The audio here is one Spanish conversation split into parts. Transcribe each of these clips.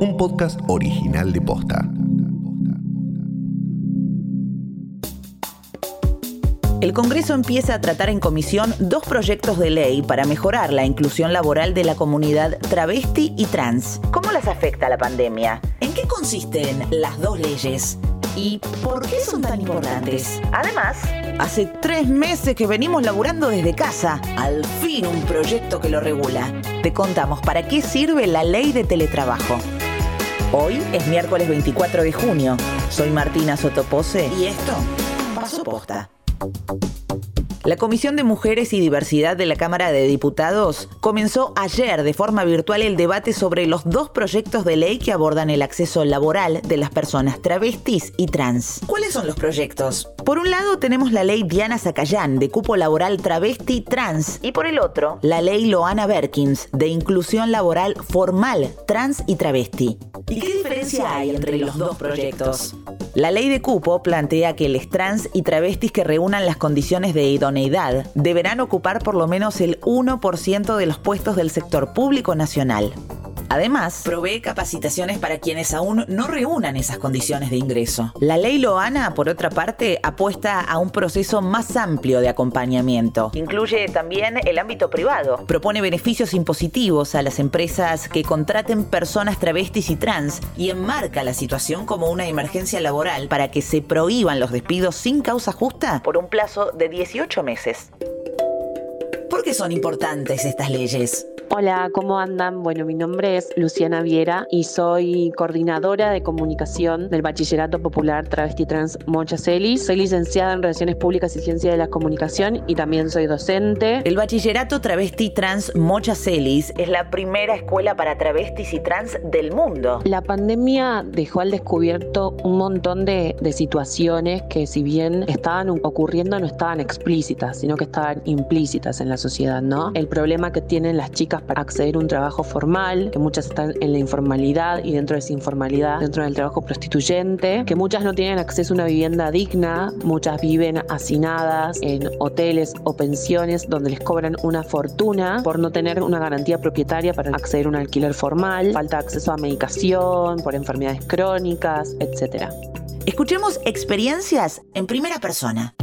un podcast original de Posta. El Congreso empieza a tratar en comisión dos proyectos de ley para mejorar la inclusión laboral de la comunidad travesti y trans. ¿Cómo las afecta la pandemia? ¿En qué consisten las dos leyes? ¿Y por qué son tan importantes? Además, hace tres meses que venimos laburando desde casa. Al fin un proyecto que lo regula. Te contamos para qué sirve la ley de teletrabajo. Hoy es miércoles 24 de junio. Soy Martina Sotopose y esto pasó posta. La Comisión de Mujeres y Diversidad de la Cámara de Diputados comenzó ayer de forma virtual el debate sobre los dos proyectos de ley que abordan el acceso laboral de las personas travestis y trans. ¿Cuáles son los proyectos? Por un lado tenemos la ley Diana Zacayán de cupo laboral travesti trans y por el otro la ley Loana Berkins de inclusión laboral formal trans y travesti. ¿Y qué diferencia hay entre los dos proyectos? La ley de cupo plantea que los trans y travestis que reúnan las condiciones de idoneidad deberán ocupar por lo menos el 1% de los puestos del sector público nacional. Además, provee capacitaciones para quienes aún no reúnan esas condiciones de ingreso. La ley Loana, por otra parte, apuesta a un proceso más amplio de acompañamiento. Incluye también el ámbito privado. Propone beneficios impositivos a las empresas que contraten personas travestis y trans y enmarca la situación como una emergencia laboral para que se prohíban los despidos sin causa justa por un plazo de 18 meses. ¿Por qué son importantes estas leyes? Hola, ¿cómo andan? Bueno, mi nombre es Luciana Viera y soy coordinadora de comunicación del Bachillerato Popular Travesti Trans Mocha Celis. Soy licenciada en Relaciones Públicas y Ciencia de la Comunicación y también soy docente. El Bachillerato Travesti Trans Mocha Celis es la primera escuela para travestis y trans del mundo. La pandemia dejó al descubierto un montón de, de situaciones que si bien estaban ocurriendo no estaban explícitas, sino que estaban implícitas en la sociedad, ¿no? El problema que tienen las chicas para acceder a un trabajo formal, que muchas están en la informalidad y dentro de esa informalidad, dentro del trabajo prostituyente, que muchas no tienen acceso a una vivienda digna, muchas viven hacinadas en hoteles o pensiones donde les cobran una fortuna por no tener una garantía propietaria para acceder a un alquiler formal, falta acceso a medicación por enfermedades crónicas, etc. Escuchemos experiencias en primera persona.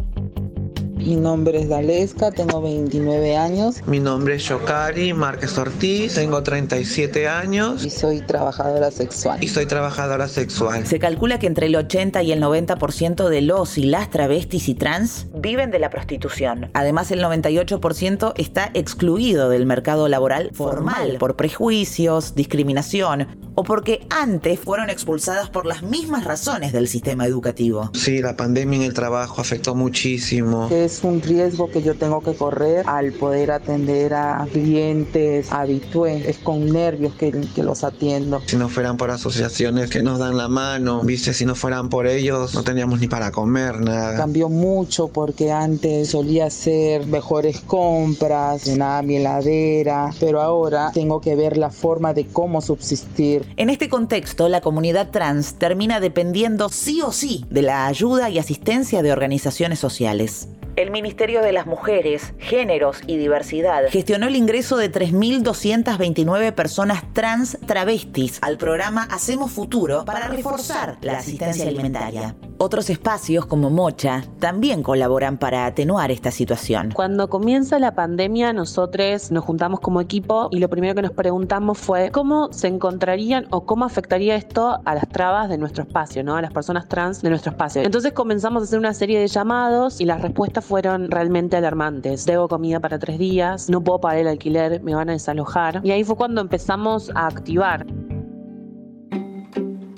Mi nombre es Daleska, tengo 29 años. Mi nombre es Yokari Márquez Ortiz, tengo 37 años. Y soy trabajadora sexual. Y soy trabajadora sexual. Se calcula que entre el 80 y el 90% de los y las travestis y trans viven de la prostitución. Además, el 98% está excluido del mercado laboral formal por prejuicios, discriminación o porque antes fueron expulsadas por las mismas razones del sistema educativo. Sí, la pandemia en el trabajo afectó muchísimo. Es un riesgo que yo tengo que correr al poder atender a clientes habituales. Es con nervios que, que los atiendo. Si no fueran por asociaciones que nos dan la mano, viste, si no fueran por ellos, no teníamos ni para comer nada. Cambió mucho porque antes solía hacer mejores compras, llenaba mi heladera, pero ahora tengo que ver la forma de cómo subsistir. En este contexto, la comunidad trans termina dependiendo sí o sí de la ayuda y asistencia de organizaciones sociales. El Ministerio de las Mujeres, Géneros y Diversidad gestionó el ingreso de 3.229 personas trans travestis al programa Hacemos Futuro para reforzar la asistencia alimentaria. Otros espacios como Mocha también colaboran para atenuar esta situación. Cuando comienza la pandemia, nosotros nos juntamos como equipo y lo primero que nos preguntamos fue cómo se encontrarían o cómo afectaría esto a las trabas de nuestro espacio, ¿no? A las personas trans de nuestro espacio. Entonces comenzamos a hacer una serie de llamados y las respuestas fueron realmente alarmantes. Debo comida para tres días, no puedo pagar el alquiler, me van a desalojar. Y ahí fue cuando empezamos a activar.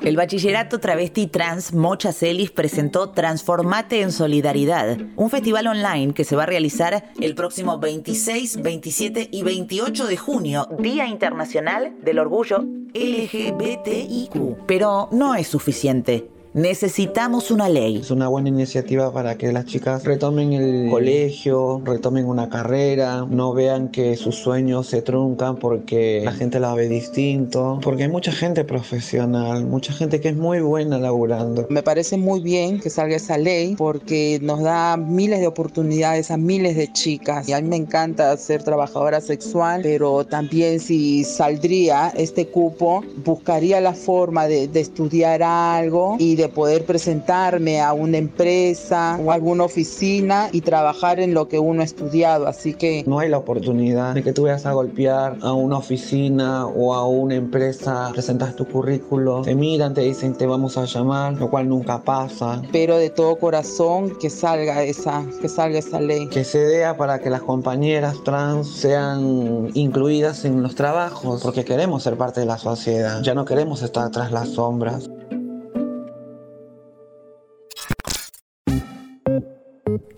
El Bachillerato Travesti Trans Mocha Celis presentó Transformate en Solidaridad, un festival online que se va a realizar el próximo 26, 27 y 28 de junio, Día Internacional del Orgullo LGBTIQ. Pero no es suficiente Necesitamos una ley. Es una buena iniciativa para que las chicas retomen el colegio, retomen una carrera, no vean que sus sueños se truncan porque la gente la ve distinto, porque hay mucha gente profesional, mucha gente que es muy buena laburando. Me parece muy bien que salga esa ley porque nos da miles de oportunidades a miles de chicas y a mí me encanta ser trabajadora sexual, pero también si saldría este cupo, buscaría la forma de, de estudiar algo y de poder presentarme a una empresa o alguna oficina y trabajar en lo que uno ha estudiado. Así que no hay la oportunidad de que tú vayas a golpear a una oficina o a una empresa, presentas tu currículo, te miran, te dicen te vamos a llamar, lo cual nunca pasa. Pero de todo corazón que salga esa, que salga esa ley. Que se dé para que las compañeras trans sean incluidas en los trabajos, porque queremos ser parte de la sociedad, ya no queremos estar tras las sombras.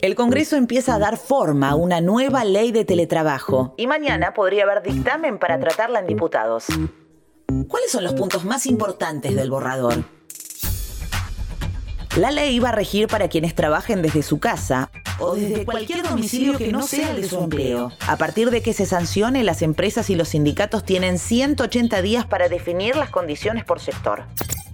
El Congreso empieza a dar forma a una nueva ley de teletrabajo y mañana podría haber dictamen para tratarla en diputados. ¿Cuáles son los puntos más importantes del borrador? La ley va a regir para quienes trabajen desde su casa o desde cualquier domicilio que no sea de su empleo. A partir de que se sancione, las empresas y los sindicatos tienen 180 días para definir las condiciones por sector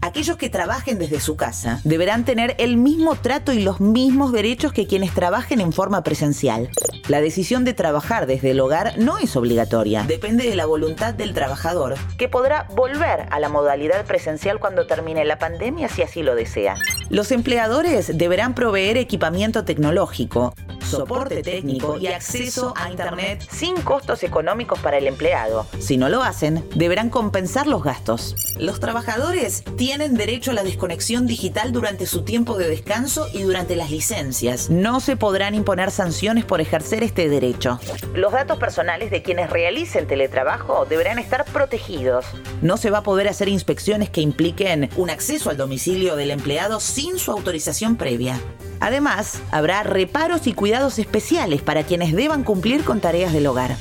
aquellos que trabajen desde su casa deberán tener el mismo trato y los mismos derechos que quienes trabajen en forma presencial. La decisión de trabajar desde el hogar no es obligatoria, depende de la voluntad del trabajador, que podrá volver a la modalidad presencial cuando termine la pandemia si así lo desea. Los empleadores deberán proveer equipamiento tecnológico, soporte técnico y acceso a Internet sin costos económicos para el empleado. Si no lo hacen, deberán compensar los gastos. Los trabajadores tienen derecho a la desconexión digital durante su tiempo de descanso y durante las licencias. No se podrán imponer sanciones por ejercer este derecho. Los datos personales de quienes realicen teletrabajo deberán estar protegidos. No se va a poder hacer inspecciones que impliquen un acceso al domicilio del empleado sin su autorización previa. Además, habrá reparos y cuidados especiales para quienes deban cumplir con tareas del hogar.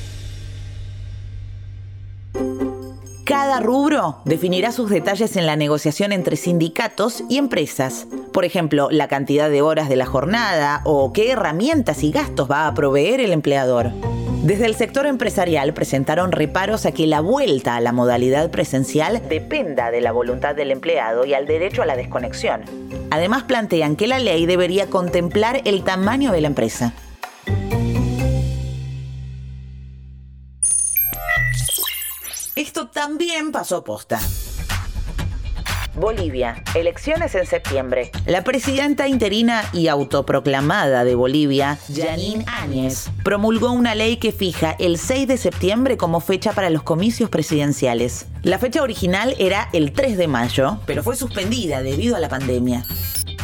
Cada rubro definirá sus detalles en la negociación entre sindicatos y empresas. Por ejemplo, la cantidad de horas de la jornada o qué herramientas y gastos va a proveer el empleador. Desde el sector empresarial presentaron reparos a que la vuelta a la modalidad presencial dependa de la voluntad del empleado y al derecho a la desconexión. Además plantean que la ley debería contemplar el tamaño de la empresa. Esto también pasó posta. Bolivia, elecciones en septiembre. La presidenta interina y autoproclamada de Bolivia, Janine Áñez, promulgó una ley que fija el 6 de septiembre como fecha para los comicios presidenciales. La fecha original era el 3 de mayo, pero fue suspendida debido a la pandemia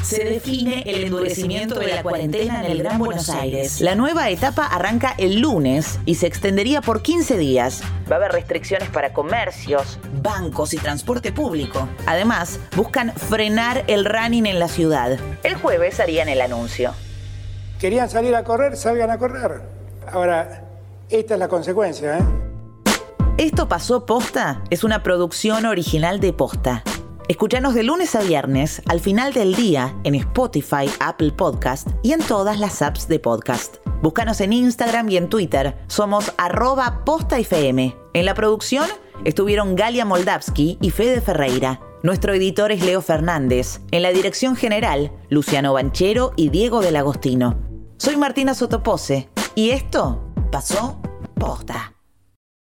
se define el endurecimiento de la cuarentena en el Gran Buenos Aires. La nueva etapa arranca el lunes y se extendería por 15 días. Va a haber restricciones para comercios, bancos y transporte público. Además, buscan frenar el running en la ciudad. El jueves harían el anuncio. Querían salir a correr, salgan a correr. Ahora, esta es la consecuencia, ¿eh? Esto pasó posta es una producción original de posta. Escúchanos de lunes a viernes al final del día en Spotify, Apple Podcast y en todas las apps de podcast. Búscanos en Instagram y en Twitter. Somos arroba postafm. En la producción estuvieron Galia Moldavsky y Fede Ferreira. Nuestro editor es Leo Fernández. En la dirección general, Luciano Banchero y Diego del Agostino. Soy Martina Sotopose y esto pasó posta.